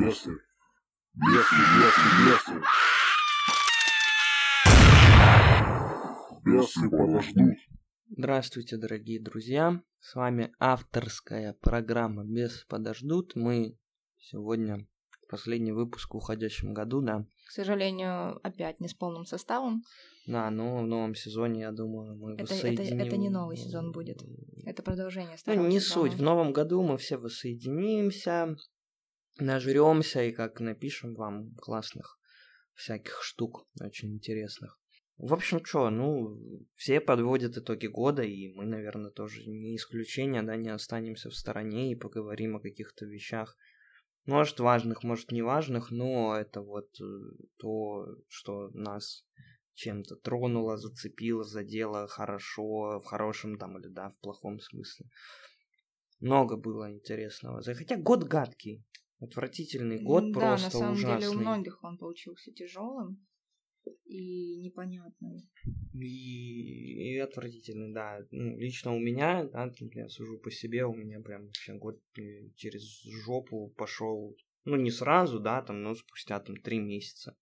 Бесы. Бесы, бесы, бесы. Бесы подождут. Здравствуйте, дорогие друзья. С вами авторская программа «Бесы подождут». Мы сегодня последний выпуск в уходящем году, да. К сожалению, опять не с полным составом. Да, но в новом сезоне, я думаю, мы Это, это, воссоединим... это не новый сезон будет. Это продолжение Ну, старого не сезона. суть. В новом году мы все воссоединимся, нажремся и как напишем вам классных всяких штук, очень интересных. В общем, что, ну, все подводят итоги года, и мы, наверное, тоже не исключение, да, не останемся в стороне и поговорим о каких-то вещах, может, важных, может, не важных, но это вот э, то, что нас чем-то тронуло, зацепило, задело хорошо, в хорошем там или да, в плохом смысле. Много было интересного. Хотя год гадкий. Отвратительный год да, просто на самом ужасный. деле у многих он получился тяжелым и непонятным. И, и отвратительный, да. Ну, лично у меня, да, я сужу по себе, у меня прям вообще год э, через жопу пошел. Ну, не сразу, да, там, но спустя там три месяца.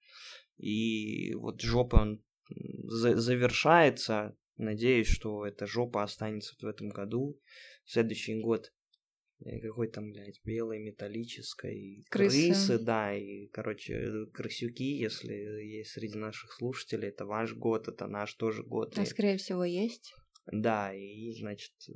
И вот жопа он за- завершается. Надеюсь, что эта жопа останется в этом году. Следующий год какой там, блядь, белой металлической Крысы. крысы, да, и, короче, э, крысюки, если есть среди наших слушателей, это ваш год, это наш тоже год. А и- скорее всего есть. да, и, значит, э,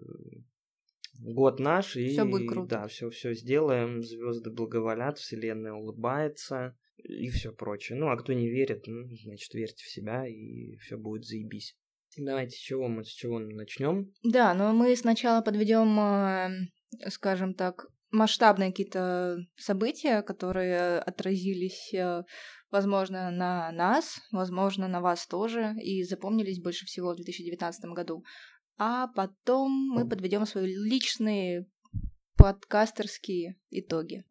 год наш, и Всё будет круто. да, все, все сделаем, звезды благоволят, вселенная улыбается и все прочее. Ну, а кто не верит, ну, значит, верьте в себя, и все будет заебись. Давайте с чего мы, с чего начнем? Да, но мы сначала подведем, э, скажем так, масштабные какие-то события, которые отразились, э, возможно, на нас, возможно, на вас тоже, и запомнились больше всего в 2019 году. А потом мы подведем свои личные подкастерские итоги.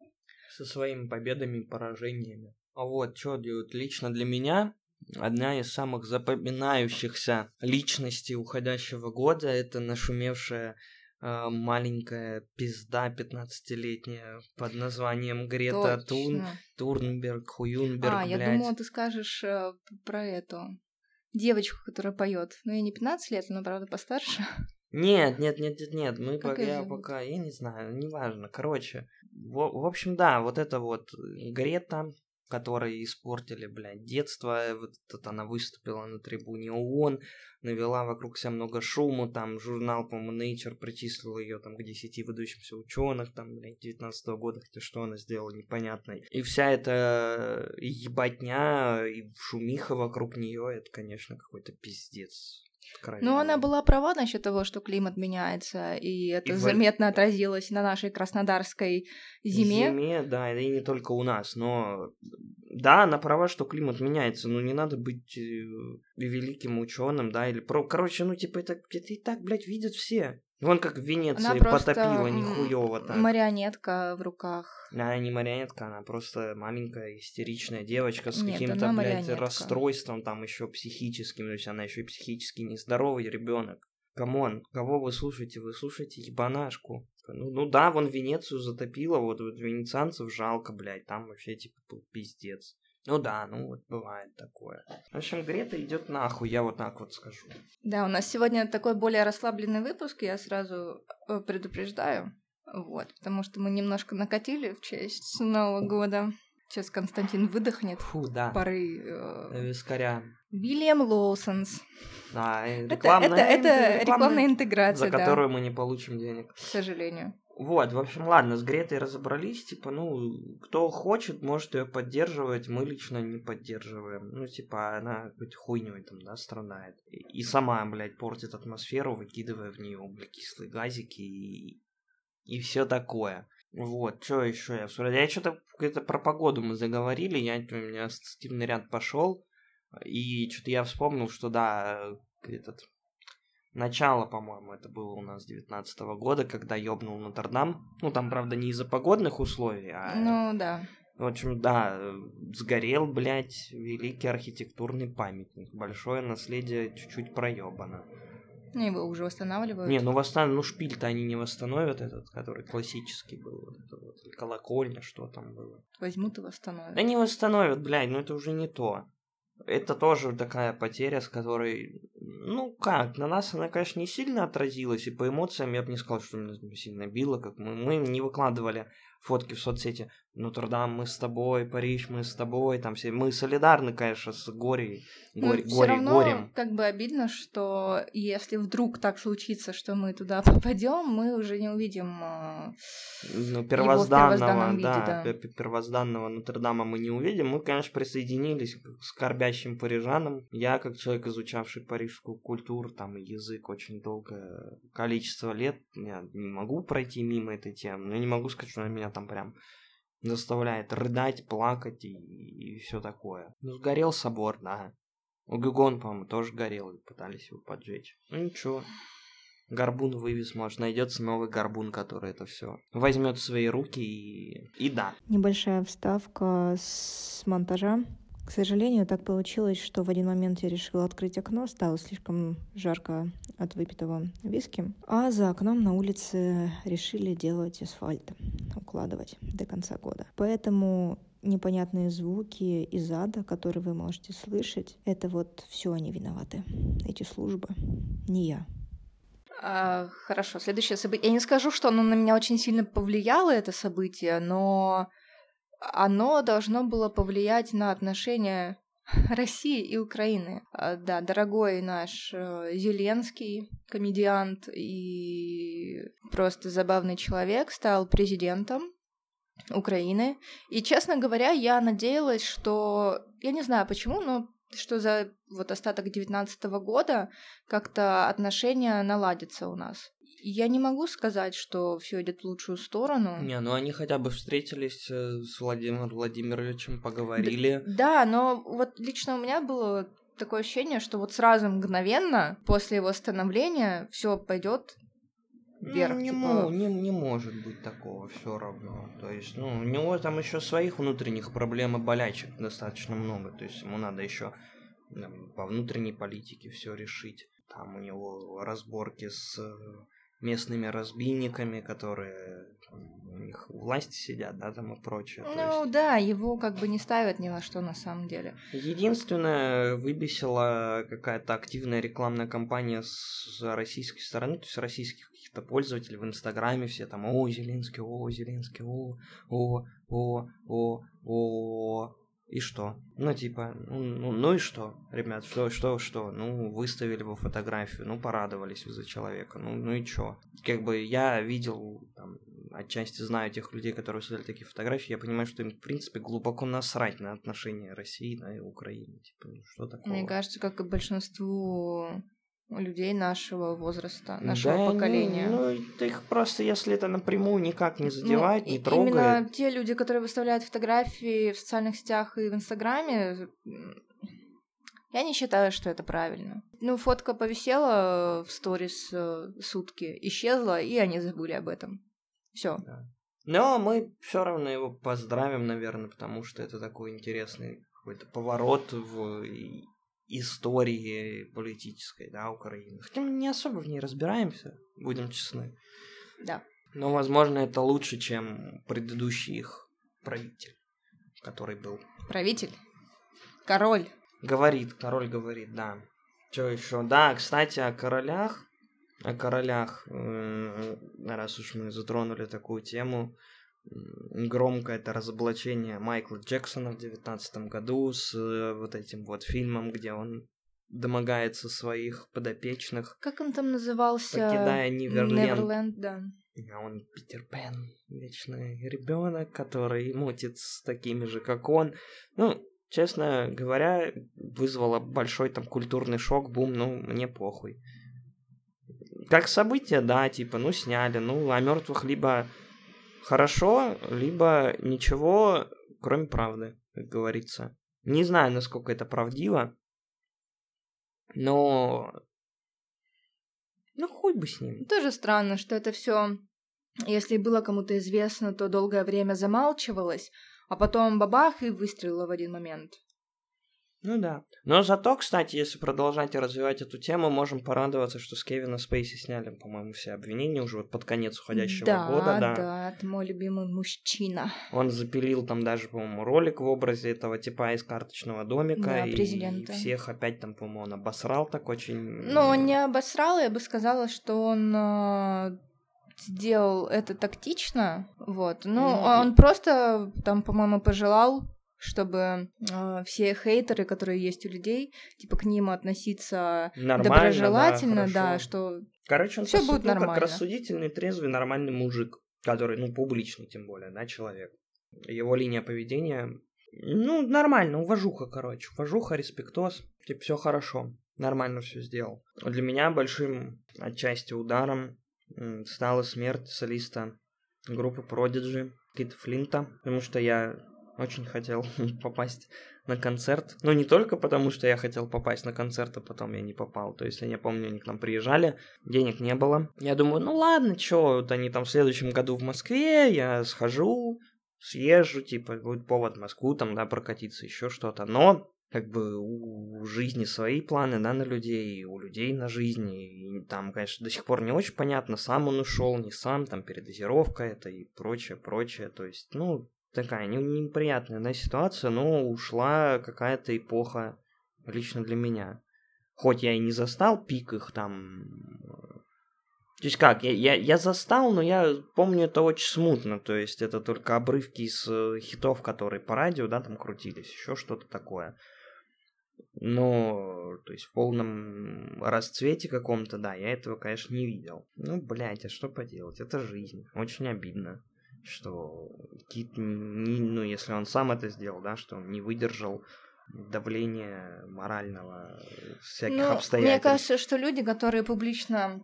со своими победами и поражениями. А вот, что делают лично для меня, одна из самых запоминающихся личностей уходящего года, это нашумевшая маленькая пизда 15-летняя под названием Грета Тун, Точно. Турнберг, Хуюнберг, А, я блядь. думала, ты скажешь э, про эту девочку, которая поет. Ну, ей не 15 лет, она, правда, постарше. Нет, нет, нет, нет, нет, мы Как пока, я пока, я не знаю, неважно. Короче, в, в общем, да, вот это вот Грета, которые испортили, блядь, детство, вот это она выступила на трибуне ООН, навела вокруг себя много шума, там журнал, по-моему, Nature причислил ее там к 10 выдающимся ученых, там, блядь, 19 года, хотя что она сделала, непонятно. И вся эта ебатня и шумиха вокруг нее, это, конечно, какой-то пиздец. Но Ну, она была права насчет того, что климат меняется, и это И в- заметно отразилось на нашей краснодарской зиме. Зиме, да, и не только у нас, но да, она права, что климат меняется, но не надо быть э, великим ученым, да, или про, короче, ну типа это, это и так, блядь, видят все. Вон как в Венеции Она просто потопила нихуево так. марионетка в руках. Она не марионетка, она просто маленькая истеричная девочка с Нет, каким-то, блядь, расстройством там еще психическим, то есть она еще и психически нездоровый ребенок. Come on, кого вы слушаете? Вы слушаете ебанашку. Ну, ну да, вон Венецию затопило, вот, вот венецианцев жалко, блядь, там вообще типа был пиздец. Ну да, ну вот бывает такое. В общем, Грета идет нахуй, я вот так вот скажу. Да, у нас сегодня такой более расслабленный выпуск, я сразу э, предупреждаю. Вот, потому что мы немножко накатили в честь Нового года. Сейчас Константин выдохнет Фу, да. пары. Э, э, Вискаря. William Lawson's. Да, э, Это, рекламная, это, это интегра- рекламная интеграция, за да, которую мы не получим денег. к сожалению. Вот, в общем, ладно, с Гретой разобрались, типа, ну, кто хочет, может ее поддерживать, мы лично не поддерживаем. Ну, типа, она какой-то хуйней там, да, страдает. И, и сама, блядь, портит атмосферу, выкидывая в нее углекислые газики и, и все такое. Вот, что еще я вспомнил? Я что-то это про погоду мы заговорили, я, у меня ассоциативный ряд пошел, и что-то я вспомнил, что да, этот Начало, по-моему, это было у нас 19 года, когда ёбнул Нотр-Дам. Ну, там, правда, не из-за погодных условий, а... Ну да. В общем, да, э, сгорел, блядь, великий архитектурный памятник. Большое наследие чуть-чуть проебано. Ну, его уже восстанавливают. Не, ну восстан... ну шпиль-то они не восстановят этот, который классический был, вот это вот, колокольня, что там было. Возьмут и восстановят. Да не восстановят, блядь, ну это уже не то. Это тоже такая потеря, с которой, ну как, на нас она, конечно, не сильно отразилась, и по эмоциям я бы не сказал, что меня сильно било, как мы, мы не выкладывали фотки в соцсети. Нотр-Дам, мы с тобой, Париж, мы с тобой, там все. Мы солидарны, конечно, с горей, горе, ну, горе, равно, горем. как бы обидно, что если вдруг так случится, что мы туда попадем, мы уже не увидим э, ну, первозданного, виде, да, да. первозданного Нотр-Дама мы не увидим. Мы, конечно, присоединились к скорбящим парижанам. Я, как человек, изучавший парижскую культуру, там, язык очень долгое количество лет, я не могу пройти мимо этой темы, но я не могу сказать, что она меня там прям заставляет рыдать, плакать и, и все такое. Ну, сгорел собор, да. У Гюгон, по-моему, тоже горел, и пытались его поджечь. Ну ничего. Горбун вывез, может, найдется новый горбун, который это все возьмет в свои руки и. И да. Небольшая вставка с монтажа. К сожалению, так получилось, что в один момент я решила открыть окно, стало слишком жарко от выпитого виски, а за окном на улице решили делать асфальт, укладывать до конца года. Поэтому непонятные звуки из ада, которые вы можете слышать, это вот все они виноваты. Эти службы, не я. А, хорошо, следующее событие. Я не скажу, что оно на меня очень сильно повлияло, это событие, но оно должно было повлиять на отношения России и Украины. А, да, дорогой наш э, Зеленский, комедиант и просто забавный человек, стал президентом Украины. И, честно говоря, я надеялась, что... Я не знаю почему, но что за вот остаток девятнадцатого года как-то отношения наладятся у нас. Я не могу сказать, что все идет в лучшую сторону. Не, ну они хотя бы встретились э, с Владимиром Владимировичем, поговорили. Да, да, но вот лично у меня было такое ощущение, что вот сразу мгновенно после его становления все пойдет вверх. Ну, не, типа... мо- не, не может быть такого все равно. То есть, ну, у него там еще своих внутренних проблем и болячек достаточно много. То есть ему надо еще по внутренней политике все решить. Там у него разборки с местными разбийниками, которые у них у власти сидят, да, там и прочее. Ну есть... да, его как бы не ставят ни на что на самом деле. Единственное, выбесила какая-то активная рекламная кампания с российской стороны, то есть российских каких-то пользователей в Инстаграме все там, о, Зеленский, о, Зеленский, о, о, о, о, о, и что? Ну, типа, ну, ну, ну и что, ребят, что, что, что? Ну, выставили бы фотографию, ну, порадовались вы за человека, ну, ну и что? Как бы я видел, там, отчасти знаю тех людей, которые выставили такие фотографии, я понимаю, что им, в принципе, глубоко насрать на отношения России да, и Украины. Типа, ну, что такое? Мне кажется, как и большинству людей нашего возраста, нашего да, поколения. Ну, ну, их просто, если это напрямую никак не задевает, ну, не трогает. Именно те люди, которые выставляют фотографии в социальных сетях и в Инстаграме, я не считаю, что это правильно. Ну, фотка повисела в сторис э, сутки, исчезла, и они забыли об этом. Все. Да. Но мы все равно его поздравим, наверное, потому что это такой интересный какой-то поворот в истории политической, да, Украины. Хотя мы не особо в ней разбираемся, будем честны. Да. Но, возможно, это лучше, чем предыдущий их правитель, который был. Правитель? Король. Говорит, король говорит, да. Что еще? Да, кстати, о королях. О королях, раз уж мы затронули такую тему, громкое это разоблачение Майкла Джексона в девятнадцатом году с э, вот этим вот фильмом, где он домогается своих подопечных. Как он там назывался? Покидая Неверленд. Неверленд, да. А он Питер Пен, вечный ребенок, который мутит с такими же, как он. Ну, честно говоря, вызвало большой там культурный шок, бум, ну, мне похуй. Как событие, да, типа, ну, сняли, ну, а мертвых либо хорошо, либо ничего, кроме правды, как говорится. Не знаю, насколько это правдиво, но... Ну, хуй бы с ним. Тоже странно, что это все, если было кому-то известно, то долгое время замалчивалось, а потом бабах и выстрелило в один момент. Ну да. Но зато, кстати, если продолжать развивать эту тему, можем порадоваться, что с Кевина Спейси сняли, по-моему, все обвинения уже вот под конец уходящего да, года. Да, да, это мой любимый мужчина. Он запилил там даже, по-моему, ролик в образе этого типа из карточного домика. Да, и президента. всех опять там, по-моему, он обосрал так очень. Ну, он не обосрал, я бы сказала, что он э, сделал это тактично, вот. Ну, Ну, он просто там, по-моему, пожелал чтобы э, все хейтеры, которые есть у людей, типа к ним относиться Нормально, доброжелательно, да, да, что Короче, он Всё по будет ну, как нормально. рассудительный, трезвый, нормальный мужик, который, ну, публичный тем более, да, человек. Его линия поведения, ну, нормально, уважуха, короче. Уважуха, респектоз, типа, все хорошо, нормально все сделал. Для меня большим отчасти ударом стала смерть солиста группы Prodigy, Кита Флинта, потому что я очень хотел попасть на концерт. Ну, не только потому, что я хотел попасть на концерт, а потом я не попал. То есть, я помню, они к нам приезжали, денег не было. Я думаю, ну ладно, чё, вот они там в следующем году в Москве, я схожу, съезжу, типа, будет повод в Москву, там, да, прокатиться, еще что-то. Но как бы у жизни свои планы, да, на людей, у людей на жизни, и там, конечно, до сих пор не очень понятно, сам он ушел, не сам, там, передозировка это и прочее, прочее, то есть, ну, такая не- неприятная, да, ситуация, но ушла какая-то эпоха лично для меня. Хоть я и не застал пик их там... То есть как, я, я, я застал, но я помню это очень смутно, то есть это только обрывки из э, хитов, которые по радио, да, там крутились, еще что-то такое. Но, то есть в полном расцвете каком-то, да, я этого, конечно, не видел. Ну, блядь, а что поделать, это жизнь, очень обидно что Кит, не, ну, если он сам это сделал, да, что он не выдержал давления морального всяких Ну, обстоятельств. Мне кажется, что люди, которые публично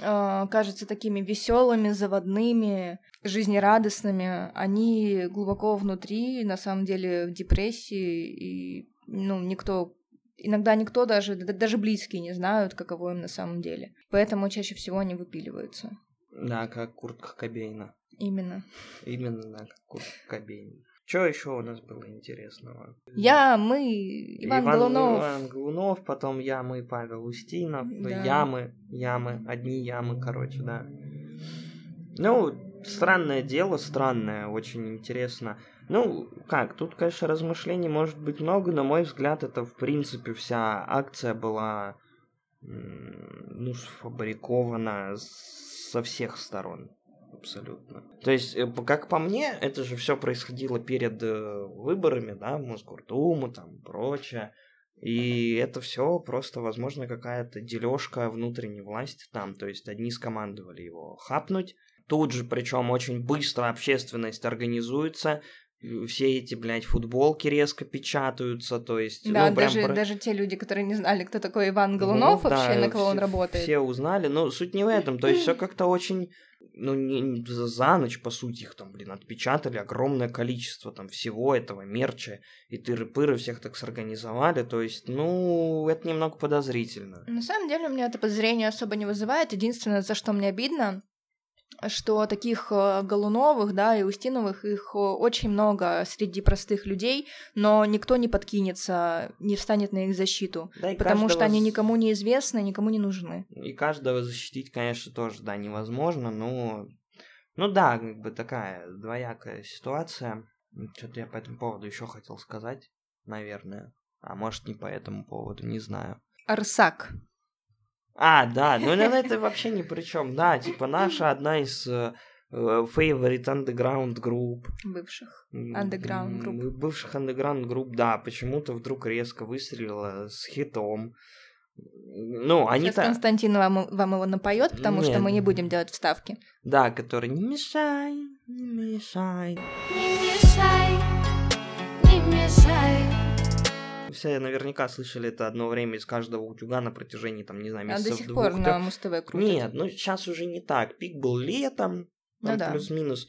э, кажутся такими веселыми, заводными, жизнерадостными, они глубоко внутри, на самом деле, в депрессии, и ну, никто Иногда никто даже, да- даже близкие не знают, каково им на самом деле. Поэтому чаще всего они выпиливаются. Да, как куртка Кобейна. Именно. Именно, куртка Кобейна. Что еще у нас было интересного? Я, мы, Иван, Голунов. Иван Голунов, потом я, мы, Павел Устинов, Да. ямы, ямы, одни ямы, короче, да. Ну, странное дело, странное, очень интересно. Ну, как, тут, конечно, размышлений может быть много, на мой взгляд, это, в принципе, вся акция была, ну, сфабрикована со всех сторон. Абсолютно. То есть, э, как по мне, это же все происходило перед э, выборами, да, Мосгордуму, там, прочее. И это все просто, возможно, какая-то дележка внутренней власти там. То есть одни скомандовали его хапнуть. Тут же, причем очень быстро общественность организуется. Все эти, блядь, футболки резко печатаются, то есть... Да, ну, прям даже, про- даже те люди, которые не знали, кто такой Иван Голунов, ну, вообще, да, на кого он все- работает. Все узнали, но суть не в этом. То есть все как-то очень, ну, не, за, за ночь, по сути, их там, блин, отпечатали огромное количество там всего этого мерча, и тыры-пыры всех так сорганизовали. То есть, ну, это немного подозрительно. На самом деле, у меня это подозрение особо не вызывает. Единственное, за что мне обидно, что таких э, Голуновых, да, и Устиновых, их э, очень много среди простых людей, но никто не подкинется, не встанет на их защиту, Да, потому что каждого они с- никому не известны, никому не нужны. И каждого защитить, конечно, тоже, да, невозможно, но... Ну да, как бы такая двоякая ситуация. Что-то я по этому поводу еще хотел сказать, наверное. А может, не по этому поводу, не знаю. Арсак. А, да, ну это вообще ни при чем. Да, типа наша одна из э, э, favorite underground групп. бывших. Underground групп. Бывших underground групп, да, почему-то вдруг резко выстрелила с хитом. Ну, они Сейчас Константин вам, вам его напоет, потому что Нет. мы не будем делать вставки. Да, который не мешай, не мешай. Не мешай, не мешай. Все наверняка слышали это одно время из каждого утюга на протяжении, там, не знаю, А месяцев до сих пор на Муз-ТВ крутят. Нет, ну сейчас уже не так. Пик был летом, Ну да. плюс-минус.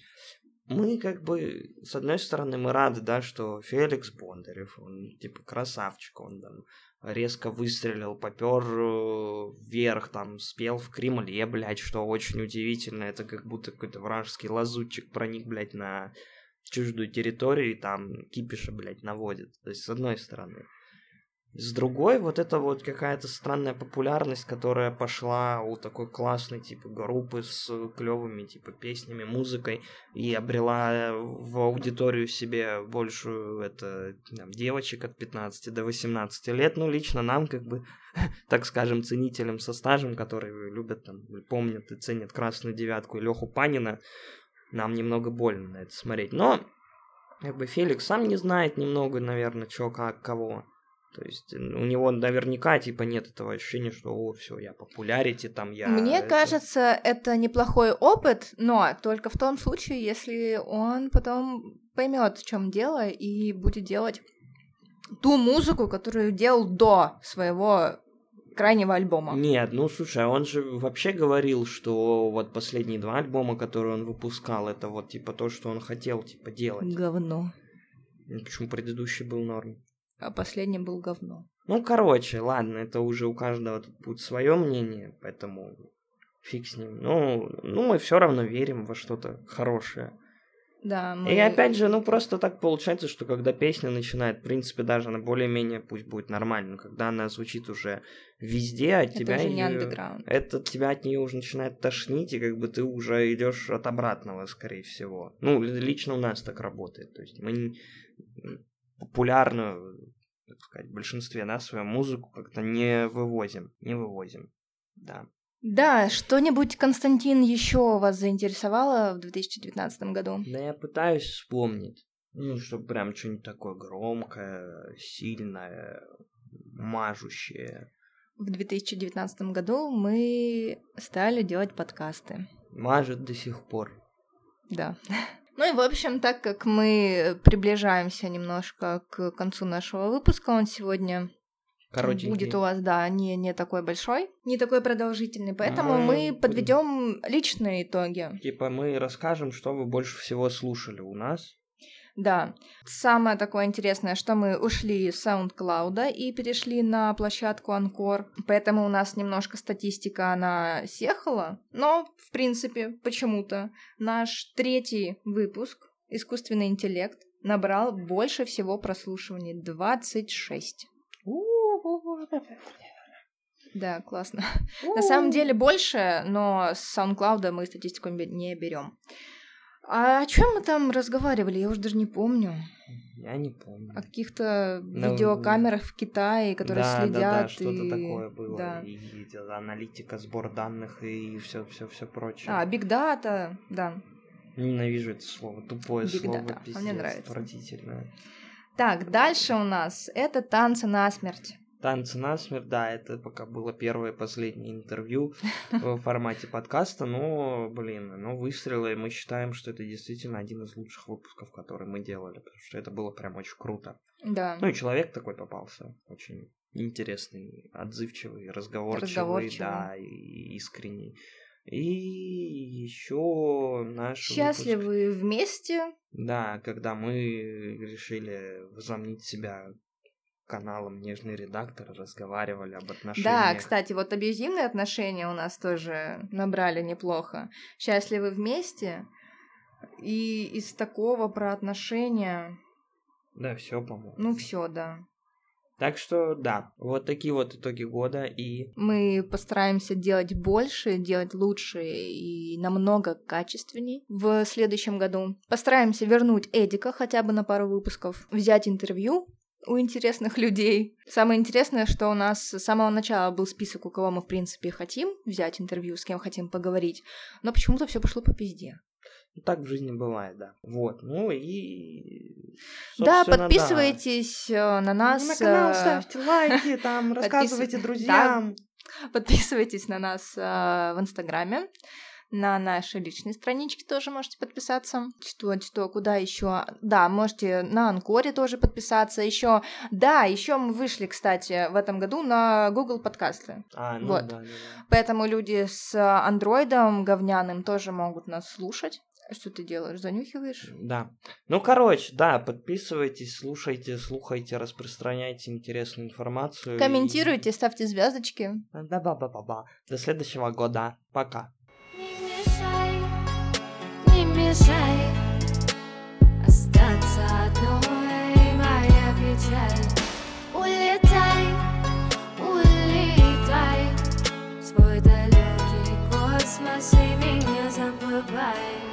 Мы как бы, с одной стороны, мы рады, да, что Феликс Бондарев, он типа красавчик, он там резко выстрелил, попер э, вверх, там, спел в Кремле, блядь, что очень удивительно. Это как будто какой-то вражеский лазутчик проник, блядь, на чуждую территорию и там кипиша, блядь, наводит. То есть, с одной стороны. С другой, вот это вот какая-то странная популярность, которая пошла у такой классной, типа, группы с клевыми, типа, песнями, музыкой, и обрела в аудиторию себе большую, это, там, девочек от 15 до 18 лет, ну, лично нам, как бы, так скажем, ценителям со стажем, которые любят, там, помнят и ценят Красную Девятку и Леху Панина, нам немного больно на это смотреть, но, как бы, Феликс сам не знает немного, наверное, чё, как, кого, то есть у него наверняка типа нет этого ощущения, что о, все, я популярите, там я. Мне это... кажется, это неплохой опыт, но только в том случае, если он потом поймет, в чем дело, и будет делать ту музыку, которую делал до своего крайнего альбома. Нет, ну слушай, он же вообще говорил, что вот последние два альбома, которые он выпускал, это вот типа то, что он хотел типа делать. Говно. Почему предыдущий был норм? а последний был говно. Ну, короче, ладно, это уже у каждого тут будет свое мнение, поэтому фиг с ним. Ну, ну мы все равно верим во что-то хорошее. Да, мы... И опять же, ну просто так получается, что когда песня начинает, в принципе, даже она более-менее пусть будет нормально, когда она звучит уже везде, от это тебя уже не андеграунд. это тебя от нее уже начинает тошнить, и как бы ты уже идешь от обратного, скорее всего. Ну, ли- лично у нас так работает. То есть мы популярную, так сказать, в большинстве, да, свою музыку как-то не вывозим. Не вывозим. Да. Да, что-нибудь, Константин, еще вас заинтересовало в 2019 году? Да я пытаюсь вспомнить. Ну, чтобы прям что-нибудь такое громкое, сильное, мажущее. В 2019 году мы стали делать подкасты. Мажет до сих пор. Да. Ну и, в общем, так как мы приближаемся немножко к концу нашего выпуска, он сегодня Короче, будет у вас, да, не, не такой большой, не такой продолжительный, поэтому Мы мы подведем личные итоги. Типа мы расскажем, что вы больше всего слушали у нас. Да. Самое такое интересное, что мы ушли с SoundCloud и перешли на площадку Анкор, поэтому у нас немножко статистика, она съехала, но, в принципе, почему-то наш третий выпуск «Искусственный интеллект» набрал больше всего прослушиваний — 26. Да, классно. На самом деле больше, но с SoundCloud мы статистику не бе- не берем. А о чем мы там разговаривали? Я уже даже не помню. Я не помню. О каких-то Ну, видеокамерах в Китае, которые да, следят. да, да, что-то и... такое было. Да. И, и аналитика, сбор данных и все, все, все прочее. А, Big Data, да. Ненавижу это слово. Тупое Big слово. data. А Пиздец, мне нравится. Отвратительное. Так, дальше у нас это танцы насмерть. Танцы насмерть, да, это пока было первое и последнее интервью в формате подкаста, но, блин, ну, выстрелы, мы считаем, что это действительно один из лучших выпусков, которые мы делали, потому что это было прям очень круто. Да. Ну и человек такой попался, очень интересный, отзывчивый, разговорчивый, Разговорчивый. да, и искренний. И еще наш выпуск- Счастливы вместе. Да, когда мы решили возомнить себя каналом «Нежный редактор», разговаривали об отношениях. Да, кстати, вот абьюзивные отношения у нас тоже набрали неплохо. Счастливы вместе. И из такого про отношения, Да, все, по-моему. ну все, да. Так что, да, вот такие вот итоги года, и Мы постараемся делать больше, делать лучше и намного качественней в следующем году. Постараемся вернуть Эдика хотя бы на пару выпусков, взять интервью у интересных людей. Самое интересное, что у нас с самого начала был список, у кого мы, в принципе, хотим взять интервью, с кем хотим поговорить, но почему-то все пошло по пизде. ну, так в жизни бывает, да. Вот, ну и... да, подписывайтесь э, на нас. На канал э, ставьте лайки, там, рассказывайте Да. друзьям. Подписывайтесь на нас э, в Инстаграме. На наши личные странички тоже можете подписаться. Что, что, куда еще? Да, можете на Анкоре тоже подписаться. Еще, да, еще мы вышли, кстати, в этом году на Google подкасты. А, ну Вот. да, да, да. Поэтому люди с андроидом говняным тоже могут нас слушать. Что ты делаешь? Занюхиваешь? Да. Ну, короче, да, подписывайтесь, слушайте, слухайте, распространяйте интересную информацию. и- Комментируйте, ставьте звездочки. Да-ба-ба-ба-ба. До следующего года. Пока мешает Остаться одной моя печаль. Улетай, улетай свой далекий космос и меня забывай.